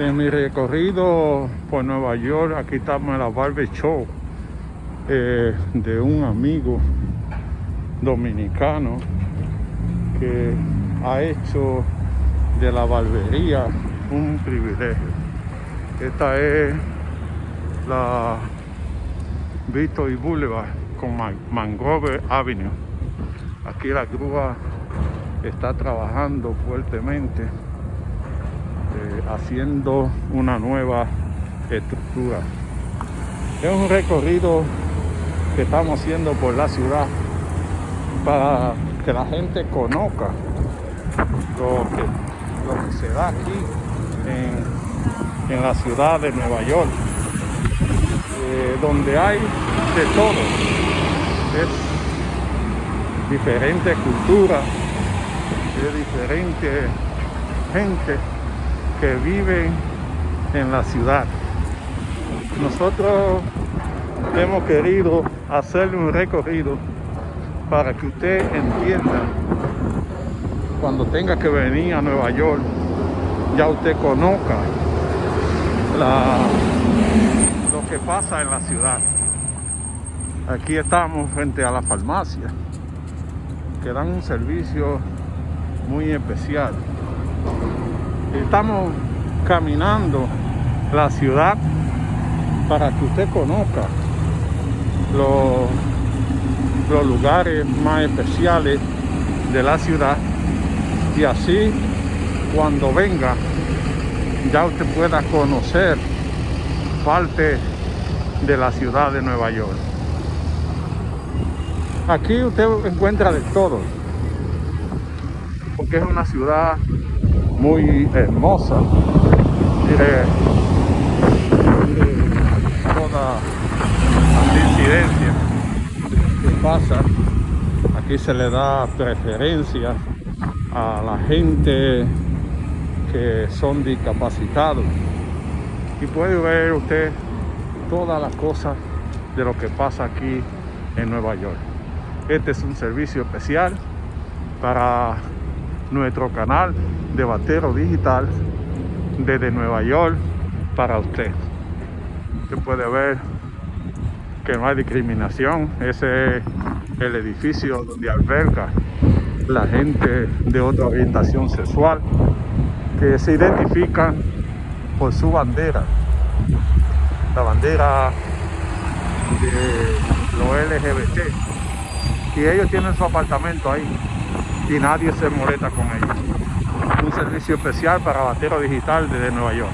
En mi recorrido por Nueva York, aquí estamos en la Barber Show eh, de un amigo dominicano que ha hecho de la barbería un privilegio. Esta es la Victory Boulevard con Mangrove Avenue. Aquí la grúa está trabajando fuertemente eh, haciendo una nueva estructura. Es un recorrido que estamos haciendo por la ciudad para que la gente conozca lo que, se da aquí en, en la ciudad de Nueva York, eh, donde hay de todo. Es diferente cultura, es diferente gente que viven en la ciudad. Nosotros hemos querido hacerle un recorrido para que usted entienda cuando tenga que venir a Nueva York, ya usted conozca lo que pasa en la ciudad. Aquí estamos frente a la farmacia, que dan un servicio muy especial. Estamos caminando la ciudad para que usted conozca los, los lugares más especiales de la ciudad y así cuando venga ya usted pueda conocer parte de la ciudad de Nueva York. Aquí usted encuentra de todo, porque es una ciudad muy hermosa. Mire, toda la incidencia que pasa. Aquí se le da preferencia a la gente que son discapacitados. Y puede ver usted todas las cosas de lo que pasa aquí en Nueva York. Este es un servicio especial para nuestro canal de Batero Digital desde Nueva York para usted. Usted puede ver que no hay discriminación. Ese es el edificio donde alberga la gente de otra orientación sexual que se identifican por su bandera. La bandera de los LGBT. Y ellos tienen su apartamento ahí y nadie se molesta con ellos. Un servicio especial para Batero Digital desde Nueva York.